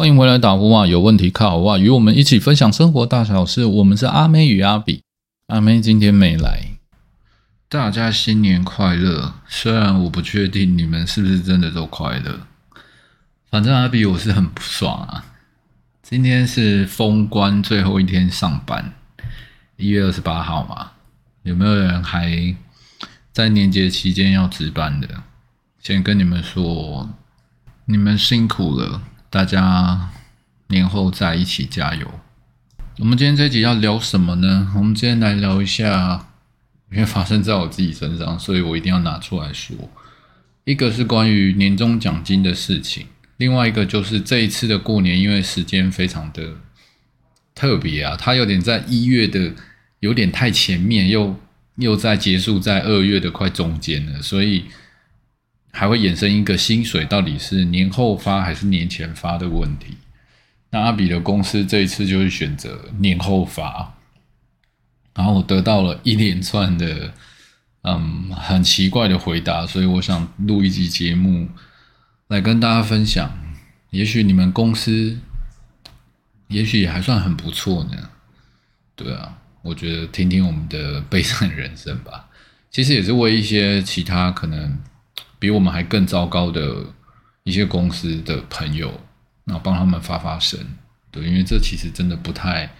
欢迎回来打呼啊！有问题靠我啊！与我们一起分享生活大小事。我们是阿妹与阿比，阿妹今天没来。大家新年快乐！虽然我不确定你们是不是真的都快乐，反正阿比我是很不爽啊。今天是封关最后一天上班，一月二十八号嘛。有没有人还在年节期间要值班的？先跟你们说，你们辛苦了。大家年后再一起加油。我们今天这集要聊什么呢？我们今天来聊一下，因为发生在我自己身上，所以我一定要拿出来说。一个是关于年终奖金的事情，另外一个就是这一次的过年，因为时间非常的特别啊，它有点在一月的有点太前面，又又在结束在二月的快中间了，所以。还会衍生一个薪水到底是年后发还是年前发的问题。那阿比的公司这一次就是选择年后发，然后我得到了一连串的嗯很奇怪的回答，所以我想录一集节目来跟大家分享。也许你们公司也许还算很不错呢。对啊，我觉得听听我们的悲惨人生吧，其实也是为一些其他可能。比我们还更糟糕的一些公司的朋友，那帮他们发发声，对，因为这其实真的不太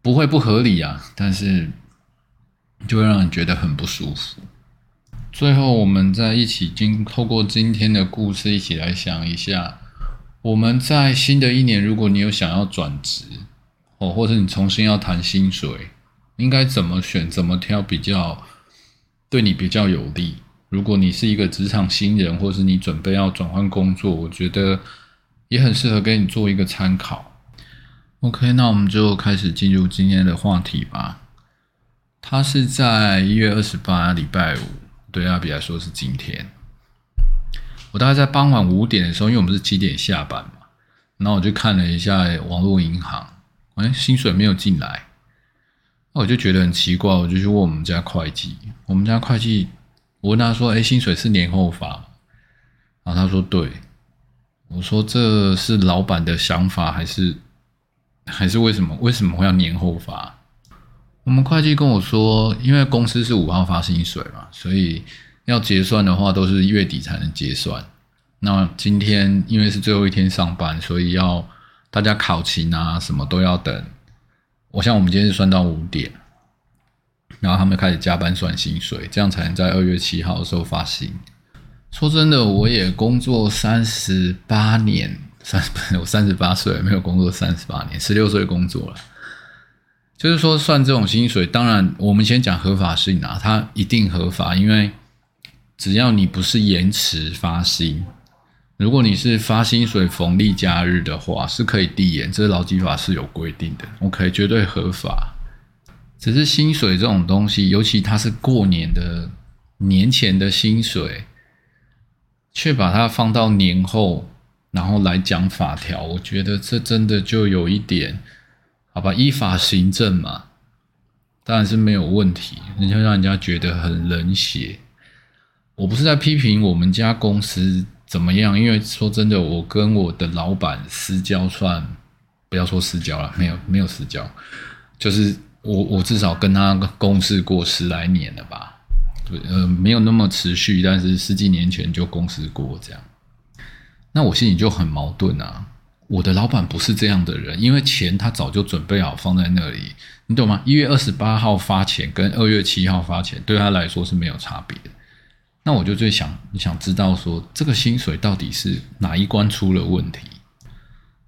不会不合理啊，但是就会让人觉得很不舒服。最后，我们再一起经透过今天的故事，一起来想一下，我们在新的一年，如果你有想要转职哦，或者你重新要谈薪水，应该怎么选、怎么挑比较对你比较有利？如果你是一个职场新人，或是你准备要转换工作，我觉得也很适合给你做一个参考。OK，那我们就开始进入今天的话题吧。他是在一月二十八礼拜五，对阿比来说是今天。我大概在傍晚五点的时候，因为我们是七点下班嘛，然后我就看了一下网络银行，哎，薪水没有进来，那我就觉得很奇怪，我就去问我们家会计，我们家会计。我问他说：“哎，薪水是年后发？”然后他说：“对。”我说：“这是老板的想法，还是还是为什么？为什么会要年后发？”我们会计跟我说：“因为公司是五号发薪水嘛，所以要结算的话都是月底才能结算。那今天因为是最后一天上班，所以要大家考勤啊，什么都要等。我像我们今天是算到五点。”然后他们开始加班算薪水，这样才能在二月七号的时候发薪。说真的，我也工作三十八年，三我三十八岁没有工作三十八年，十六岁工作了。就是说算这种薪水，当然我们先讲合法性啊，它一定合法，因为只要你不是延迟发薪，如果你是发薪水逢例假日的话，是可以递延，这是劳基法是有规定的，OK，绝对合法。只是薪水这种东西，尤其它是过年的年前的薪水，却把它放到年后，然后来讲法条，我觉得这真的就有一点，好吧，依法行政嘛，当然是没有问题，人家让人家觉得很冷血。我不是在批评我们家公司怎么样，因为说真的，我跟我的老板私交算，不要说私交了，没有没有私交，就是。我我至少跟他共事过十来年了吧，对，呃，没有那么持续，但是十几年前就共事过这样。那我心里就很矛盾啊，我的老板不是这样的人，因为钱他早就准备好放在那里，你懂吗？一月二十八号发钱跟二月七号发钱对他来说是没有差别的。那我就最想你想知道说，这个薪水到底是哪一关出了问题？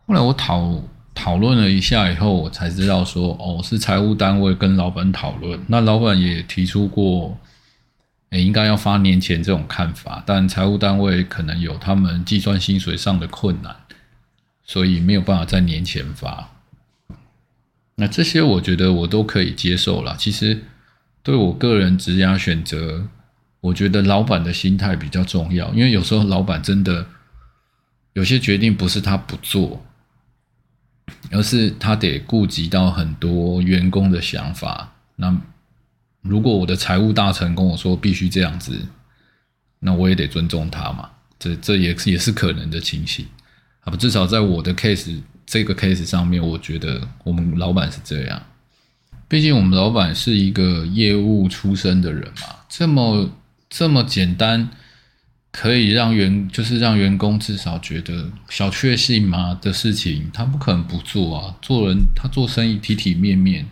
后来我讨。讨论了一下以后，我才知道说，哦，是财务单位跟老板讨论。那老板也提出过，诶，应该要发年前这种看法，但财务单位可能有他们计算薪水上的困难，所以没有办法在年前发。那这些我觉得我都可以接受了。其实对我个人职业选择，我觉得老板的心态比较重要，因为有时候老板真的有些决定不是他不做。而是他得顾及到很多员工的想法。那如果我的财务大臣跟我说必须这样子，那我也得尊重他嘛。这这也也是可能的情形。啊，至少在我的 case 这个 case 上面，我觉得我们老板是这样。毕竟我们老板是一个业务出身的人嘛，这么这么简单，可以让员就是让员工至少觉得小确幸嘛的事情，他不可能不做啊。做人他做生意体体面面，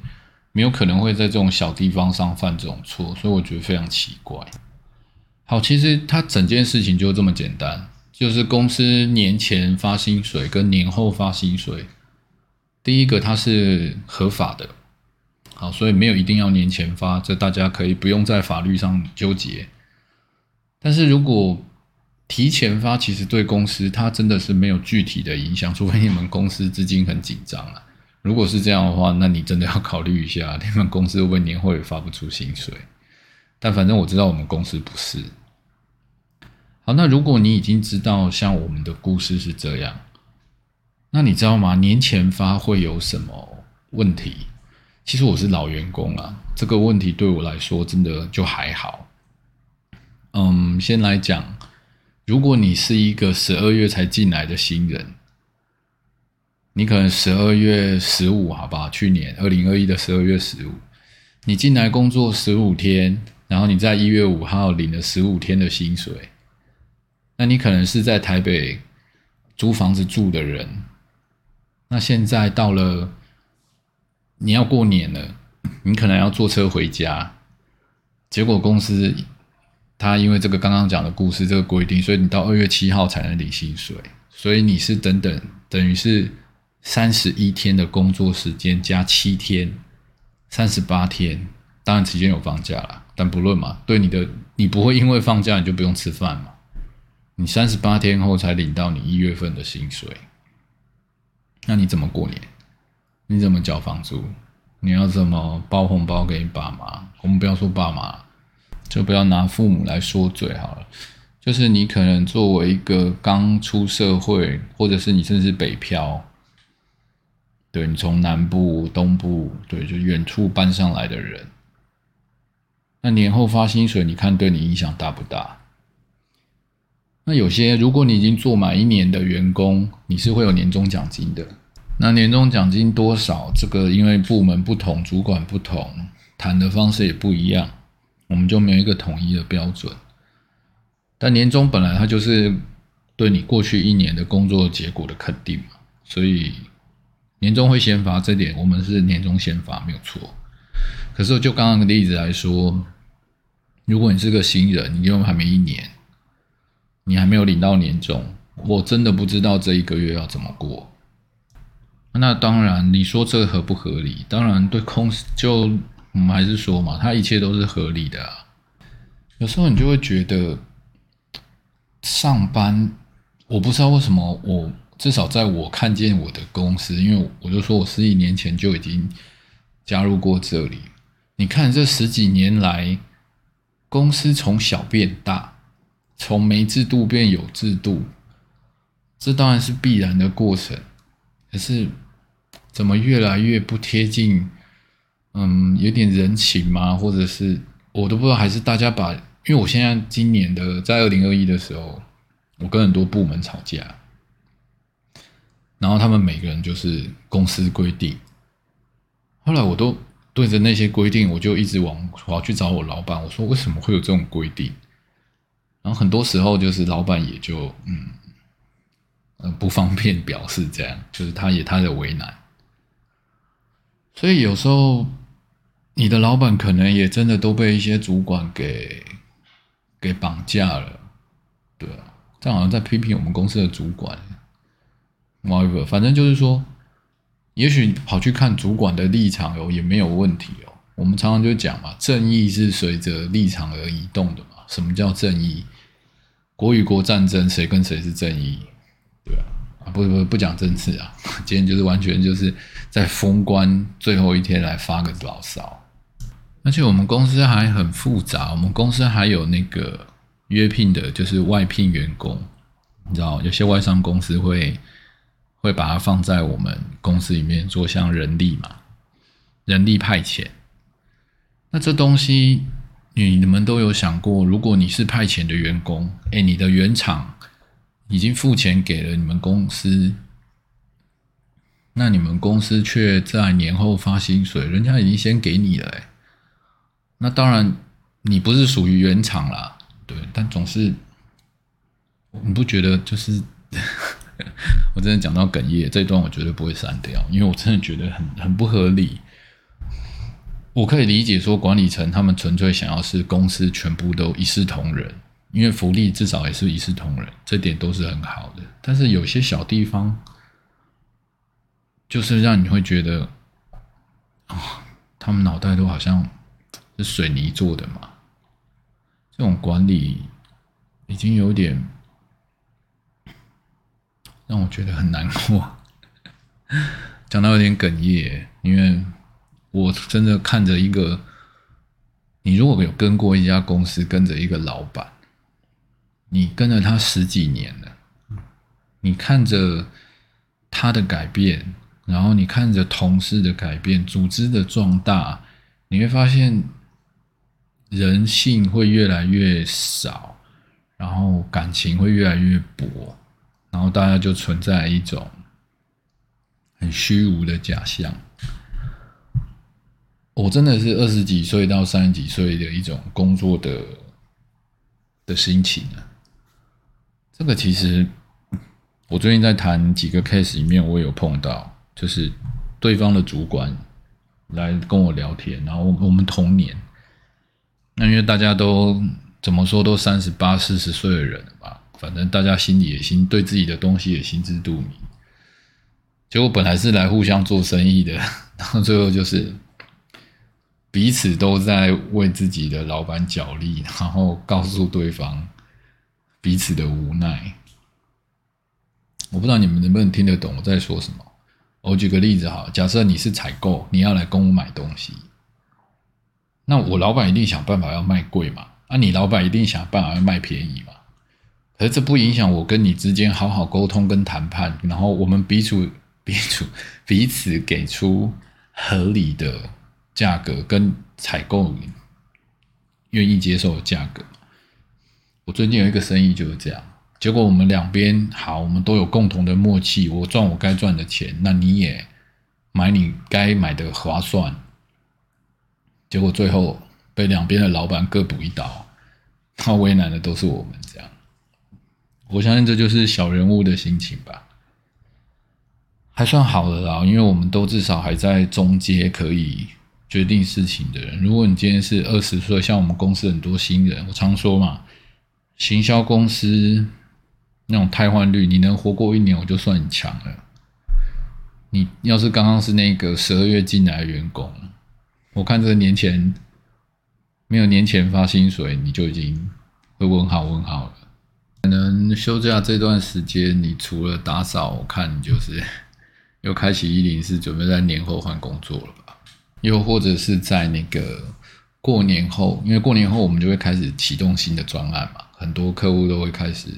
没有可能会在这种小地方上犯这种错，所以我觉得非常奇怪。好，其实他整件事情就这么简单，就是公司年前发薪水跟年后发薪水，第一个它是合法的。好，所以没有一定要年前发，这大家可以不用在法律上纠结。但是如果提前发，其实对公司它真的是没有具体的影响，除非你们公司资金很紧张啊。如果是这样的话，那你真的要考虑一下，你们公司会不会年后发不出薪水？但反正我知道我们公司不是。好，那如果你已经知道像我们的故事是这样，那你知道吗？年前发会有什么问题？其实我是老员工啊，这个问题对我来说真的就还好。嗯，先来讲，如果你是一个十二月才进来的新人，你可能十二月十五，好吧，去年二零二一的十二月十五，你进来工作十五天，然后你在一月五号领了十五天的薪水，那你可能是在台北租房子住的人，那现在到了。你要过年了，你可能要坐车回家，结果公司他因为这个刚刚讲的故事这个规定，所以你到二月七号才能领薪水，所以你是等等等于是三十一天的工作时间加七天，三十八天，当然期间有放假了，但不论嘛，对你的你不会因为放假你就不用吃饭嘛，你三十八天后才领到你一月份的薪水，那你怎么过年？你怎么缴房租？你要怎么包红包给你爸妈？我们不要说爸妈，就不要拿父母来说嘴好了。就是你可能作为一个刚出社会，或者是你甚至北漂，对你从南部、东部，对，就远处搬上来的人，那年后发薪水，你看对你影响大不大？那有些如果你已经做满一年的员工，你是会有年终奖金的。那年终奖金多少？这个因为部门不同，主管不同，谈的方式也不一样，我们就没有一个统一的标准。但年终本来它就是对你过去一年的工作结果的肯定嘛，所以年终会先发，这点我们是年终先发没有错。可是就刚刚的例子来说，如果你是个新人，你又还没一年，你还没有领到年终，我真的不知道这一个月要怎么过。那当然，你说这合不合理？当然，对公司就我们还是说嘛，它一切都是合理的。有时候你就会觉得上班，我不知道为什么，我至少在我看见我的公司，因为我就说我十几年前就已经加入过这里。你看这十几年来，公司从小变大，从没制度变有制度，这当然是必然的过程。可是。怎么越来越不贴近？嗯，有点人情吗？或者是我都不知道，还是大家把？因为我现在今年的在二零二一的时候，我跟很多部门吵架，然后他们每个人就是公司规定。后来我都对着那些规定，我就一直往我要去找我老板，我说为什么会有这种规定？然后很多时候就是老板也就嗯嗯不方便表示这样，就是他也他的为难。所以有时候，你的老板可能也真的都被一些主管给给绑架了，对啊，这好像在批评我们公司的主管。whatever，反正就是说，也许跑去看主管的立场哦，也没有问题哦。我们常常就讲嘛，正义是随着立场而移动的嘛。什么叫正义？国与国战争，谁跟谁是正义？对啊。啊，不不不讲政治啊，今天就是完全就是在封关最后一天来发个牢骚，而且我们公司还很复杂，我们公司还有那个约聘的，就是外聘员工，你知道，有些外商公司会会把它放在我们公司里面做像人力嘛，人力派遣，那这东西你你们都有想过，如果你是派遣的员工，哎，你的原厂。已经付钱给了你们公司，那你们公司却在年后发薪水，人家已经先给你了，哎，那当然你不是属于原厂啦，对，但总是你不觉得就是？我真的讲到哽咽，这段我绝对不会删掉，因为我真的觉得很很不合理。我可以理解说管理层他们纯粹想要是公司全部都一视同仁，因为福利至少也是一视同仁，这点都是很好的。但是有些小地方，就是让你会觉得，啊，他们脑袋都好像水泥做的嘛，这种管理已经有点。让我觉得很难过，讲到有点哽咽，因为我真的看着一个，你如果有跟过一家公司，跟着一个老板，你跟了他十几年了，你看着他的改变，然后你看着同事的改变，组织的壮大，你会发现人性会越来越少，然后感情会越来越薄。然后大家就存在一种很虚无的假象。我真的是二十几岁到三十几岁的一种工作的的心情啊。这个其实我最近在谈几个 case 里面，我有碰到，就是对方的主管来跟我聊天，然后我们同年，那因为大家都怎么说都三十八、四十岁的人了吧。反正大家心里也心对自己的东西也心知肚明，结果本来是来互相做生意的，然后最后就是彼此都在为自己的老板角力，然后告诉对方彼此的无奈。我不知道你们能不能听得懂我在说什么。我举个例子哈，假设你是采购，你要来跟我买东西，那我老板一定想办法要卖贵嘛，啊，你老板一定想办法要卖便宜嘛。可是这不影响我跟你之间好好沟通跟谈判，然后我们彼此彼此彼此给出合理的价格跟采购愿意接受的价格。我最近有一个生意就是这样，结果我们两边好，我们都有共同的默契，我赚我该赚的钱，那你也买你该买的划算。结果最后被两边的老板各补一刀，他为难的都是我们这样。我相信这就是小人物的心情吧，还算好的啦，因为我们都至少还在中阶可以决定事情的人。如果你今天是二十岁，像我们公司很多新人，我常说嘛，行销公司那种汰换率，你能活过一年，我就算你强了。你要是刚刚是那个十二月进来的员工，我看这个年前没有年前发薪水，你就已经会问好问好了。可能休假这段时间，你除了打扫，我看你就是 又开启一零四，准备在年后换工作了吧？又或者是在那个过年后，因为过年后我们就会开始启动新的专案嘛，很多客户都会开始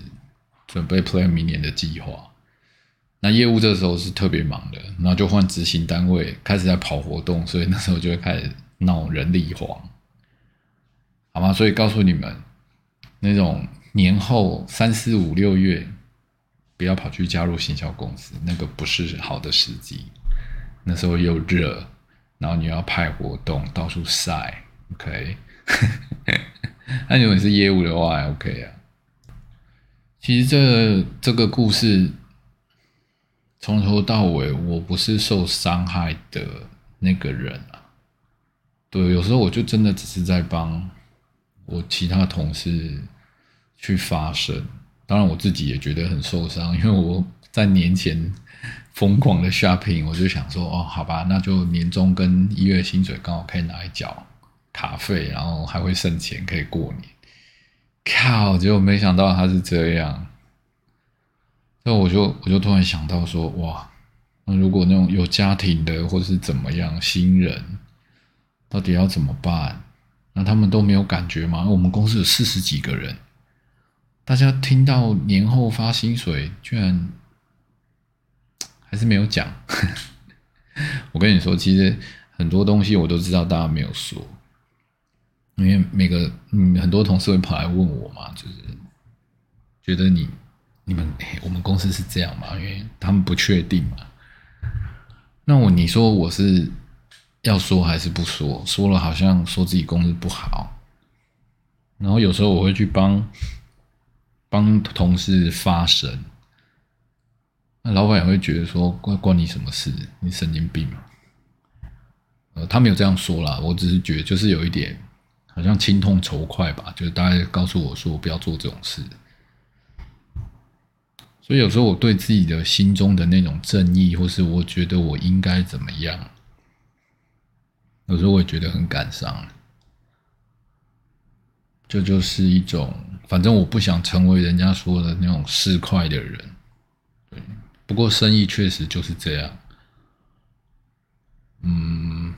准备 plan 明年的计划。那业务这时候是特别忙的，然后就换执行单位开始在跑活动，所以那时候就会开始闹人力荒，好吗？所以告诉你们那种。年后三四五六月，不要跑去加入行销公司，那个不是好的时机。那时候又热，然后你要派活动，到处晒，OK。那如果你是业务的话，OK 啊。其实这这个故事从头到尾，我不是受伤害的那个人啊。对，有时候我就真的只是在帮我其他同事。去发声，当然我自己也觉得很受伤，因为我在年前疯狂的 shopping，我就想说，哦，好吧，那就年终跟一月薪水刚好可以拿来缴卡费，然后还会剩钱可以过年。靠！结果没想到他是这样，那我就我就突然想到说，哇，那如果那种有家庭的或者是怎么样新人，到底要怎么办？那他们都没有感觉吗？我们公司有四十几个人。大家听到年后发薪水，居然还是没有讲。我跟你说，其实很多东西我都知道，大家没有说。因为每个嗯，很多同事会跑来问我嘛，就是觉得你你们我们公司是这样嘛？因为他们不确定嘛。那我你说我是要说还是不说？说了好像说自己公司不好，然后有时候我会去帮帮同事发声，那老板也会觉得说关关你什么事？你神经病嘛？呃，他没有这样说啦，我只是觉得就是有一点好像心痛仇快吧，就是大家告诉我说不要做这种事。所以有时候我对自己的心中的那种正义，或是我觉得我应该怎么样，有时候我也觉得很感伤。这就是一种，反正我不想成为人家说的那种市侩的人。对，不过生意确实就是这样。嗯，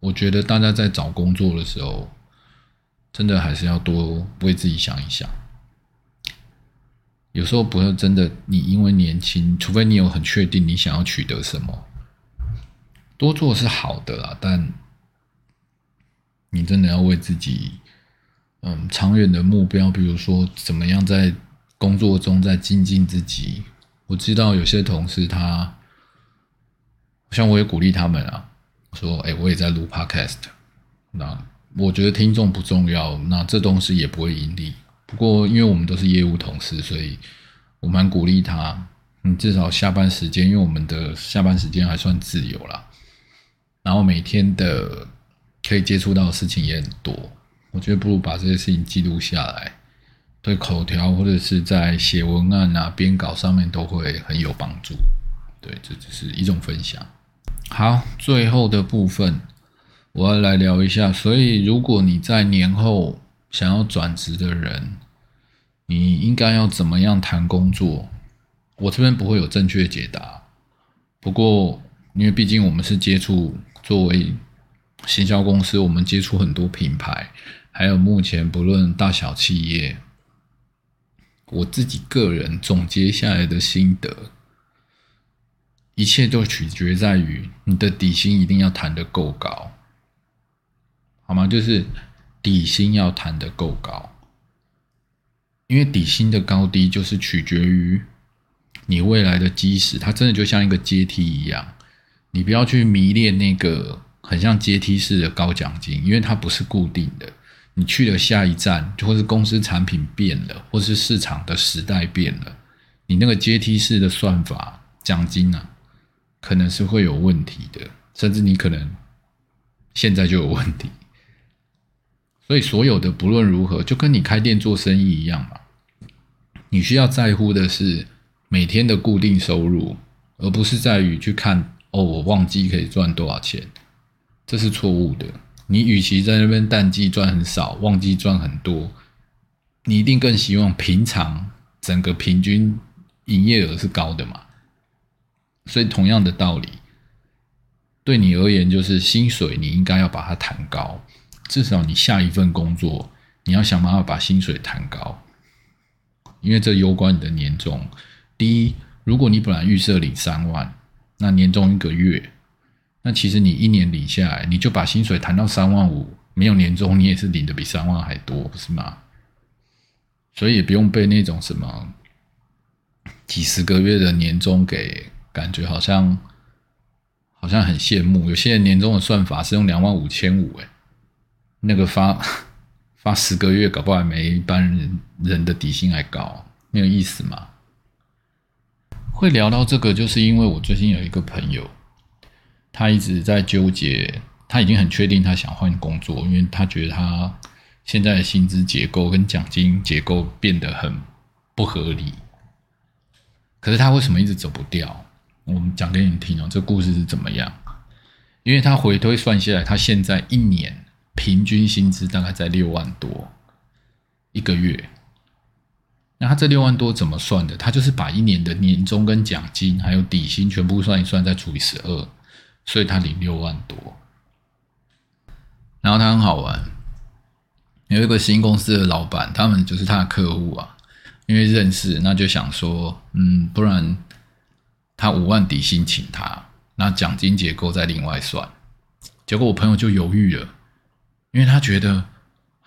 我觉得大家在找工作的时候，真的还是要多为自己想一想。有时候不是真的，你因为年轻，除非你有很确定你想要取得什么，多做是好的啦。但你真的要为自己，嗯，长远的目标，比如说怎么样在工作中在精进自己。我知道有些同事他，像我也鼓励他们啊，说，哎，我也在录 podcast，那我觉得听众不重要，那这东西也不会盈利。不过，因为我们都是业务同事，所以我蛮鼓励他。你至少下班时间，因为我们的下班时间还算自由啦。然后每天的可以接触到的事情也很多。我觉得不如把这些事情记录下来，对口条或者是在写文案啊、编稿上面都会很有帮助。对，这只是一种分享。好，最后的部分我要来聊一下。所以，如果你在年后，想要转职的人，你应该要怎么样谈工作？我这边不会有正确解答。不过，因为毕竟我们是接触作为行销公司，我们接触很多品牌，还有目前不论大小企业，我自己个人总结下来的心得，一切都取决在于你的底薪一定要谈得够高，好吗？就是。底薪要谈得够高，因为底薪的高低就是取决于你未来的基石，它真的就像一个阶梯一样，你不要去迷恋那个很像阶梯式的高奖金，因为它不是固定的。你去了下一站，就或是公司产品变了，或是市场的时代变了，你那个阶梯式的算法奖金啊，可能是会有问题的，甚至你可能现在就有问题。所以，所有的不论如何，就跟你开店做生意一样嘛。你需要在乎的是每天的固定收入，而不是在于去看哦，我旺季可以赚多少钱，这是错误的。你与其在那边淡季赚很少，旺季赚很多，你一定更希望平常整个平均营业额是高的嘛。所以，同样的道理，对你而言，就是薪水你应该要把它谈高。至少你下一份工作，你要想办法把薪水谈高，因为这攸关你的年终。第一，如果你本来预设领三万，那年终一个月，那其实你一年领下来，你就把薪水谈到三万五，没有年终，你也是领的比三万还多，不是吗？所以也不用被那种什么几十个月的年终给感觉好像好像很羡慕。有些人年终的算法是用两万五千五，哎。那个发 发十个月，搞不好没一般人人的底薪还高，没有意思嘛。会聊到这个，就是因为我最近有一个朋友，他一直在纠结，他已经很确定他想换工作，因为他觉得他现在的薪资结构跟奖金结构变得很不合理。可是他为什么一直走不掉？我们讲给你听哦，这故事是怎么样？因为他回推算下来，他现在一年。平均薪资大概在六万多一个月，那他这六万多怎么算的？他就是把一年的年终跟奖金还有底薪全部算一算，再除以十二，所以他领六万多。然后他很好玩，有一个新公司的老板，他们就是他的客户啊，因为认识，那就想说，嗯，不然他五万底薪请他，那奖金结构再另外算。结果我朋友就犹豫了。因为他觉得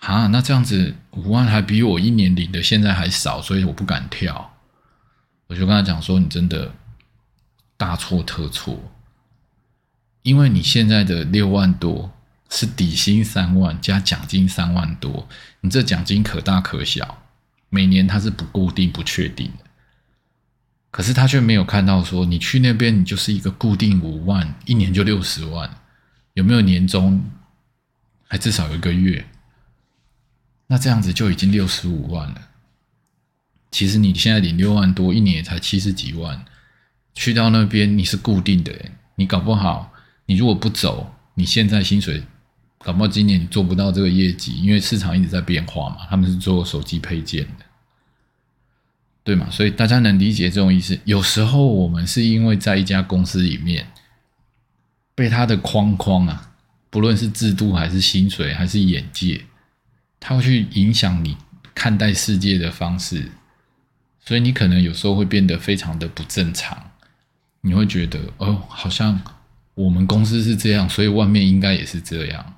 啊，那这样子五万还比我一年领的现在还少，所以我不敢跳。我就跟他讲说，你真的大错特错，因为你现在的六万多是底薪三万加奖金三万多，你这奖金可大可小，每年它是不固定、不确定的。可是他却没有看到说，你去那边你就是一个固定五万，一年就六十万，有没有年终？还至少有一个月，那这样子就已经六十五万了。其实你现在领六万多，一年也才七十几万，去到那边你是固定的，你搞不好你如果不走，你现在薪水搞不好今年你做不到这个业绩，因为市场一直在变化嘛。他们是做手机配件的。对嘛？所以大家能理解这种意思。有时候我们是因为在一家公司里面被他的框框啊，不论是制度还是薪水还是眼界，他会去影响你看待世界的方式。所以你可能有时候会变得非常的不正常。你会觉得哦，好像我们公司是这样，所以外面应该也是这样，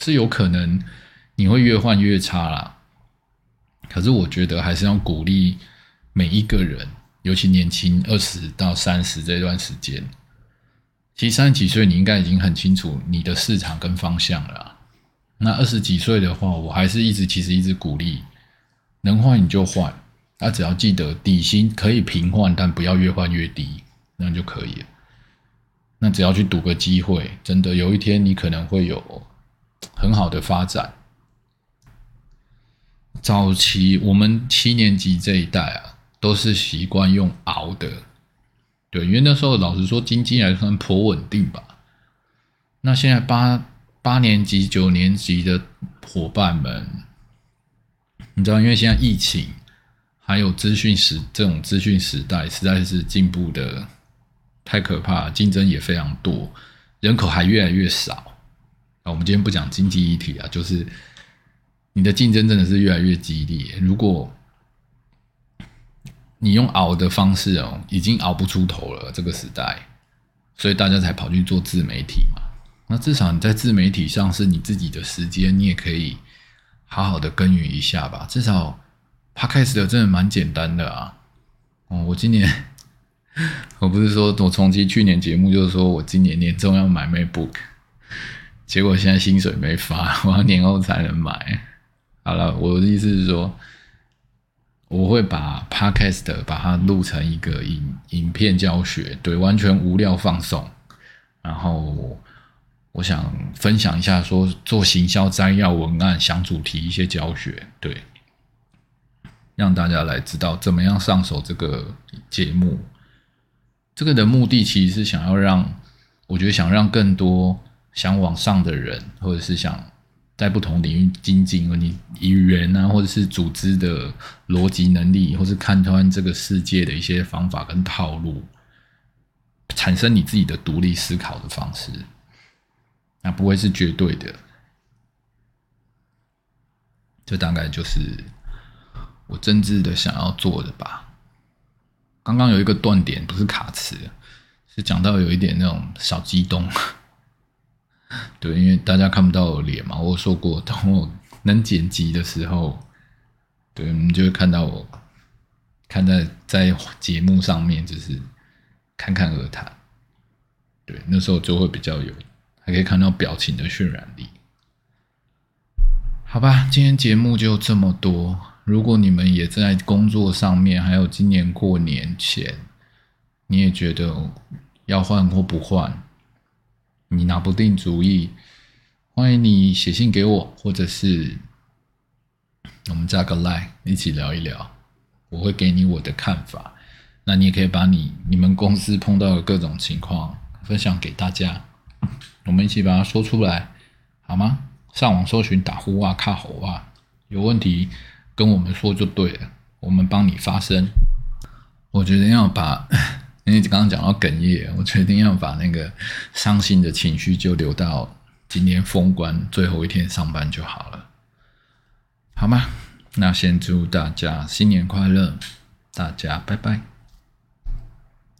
是有可能你会越换越差啦。可是我觉得还是要鼓励每一个人，尤其年轻二十到三十这段时间。其实三十几岁你应该已经很清楚你的市场跟方向了。那二十几岁的话，我还是一直其实一直鼓励，能换你就换，那只要记得底薪可以平换，但不要越换越低，那就可以了。那只要去赌个机会，真的有一天你可能会有很好的发展。早期我们七年级这一代啊，都是习惯用熬的，对，因为那时候老实说，经济还算颇稳定吧。那现在八八年级、九年级的伙伴们，你知道，因为现在疫情，还有资讯时这种资讯时代，实在是进步的太可怕，竞争也非常多，人口还越来越少。啊，我们今天不讲经济议题啊，就是。你的竞争真的是越来越激烈。如果你用熬的方式哦，已经熬不出头了。这个时代，所以大家才跑去做自媒体嘛。那至少你在自媒体上是你自己的时间，你也可以好好的耕耘一下吧。至少 Podcast 的真的蛮简单的啊。哦，我今年 我不是说我重启去年节目，就是说我今年年终要买 MacBook，结果现在薪水没发，我要年后才能买。好了，我的意思是说，我会把 podcast 把它录成一个影影片教学，对，完全无料放送。然后我想分享一下，说做行销摘要文案、想主题一些教学，对，让大家来知道怎么样上手这个节目。这个的目的其实是想要让，我觉得想让更多想往上的人，或者是想。在不同领域精进，你语言啊，或者是组织的逻辑能力，或是看穿这个世界的一些方法跟套路，产生你自己的独立思考的方式，那不会是绝对的。这大概就是我真挚的想要做的吧。刚刚有一个断点，不是卡词，是讲到有一点那种小激动。对，因为大家看不到我脸嘛，我说过，等我能剪辑的时候，对，你就会看到我，看在在节目上面，就是侃侃而谈。对，那时候就会比较有，还可以看到表情的渲染力。好吧，今天节目就这么多。如果你们也在工作上面，还有今年过年前，你也觉得要换或不换？你拿不定主意，欢迎你写信给我，或者是我们加个 line 一起聊一聊，我会给你我的看法。那你也可以把你你们公司碰到的各种情况分享给大家，我们一起把它说出来，好吗？上网搜寻打呼啊、卡喉啊，有问题跟我们说就对了，我们帮你发声。我决定要把。因为刚刚讲到哽咽，我决定要把那个伤心的情绪就留到今天封关最后一天上班就好了，好吗？那先祝大家新年快乐，大家拜拜。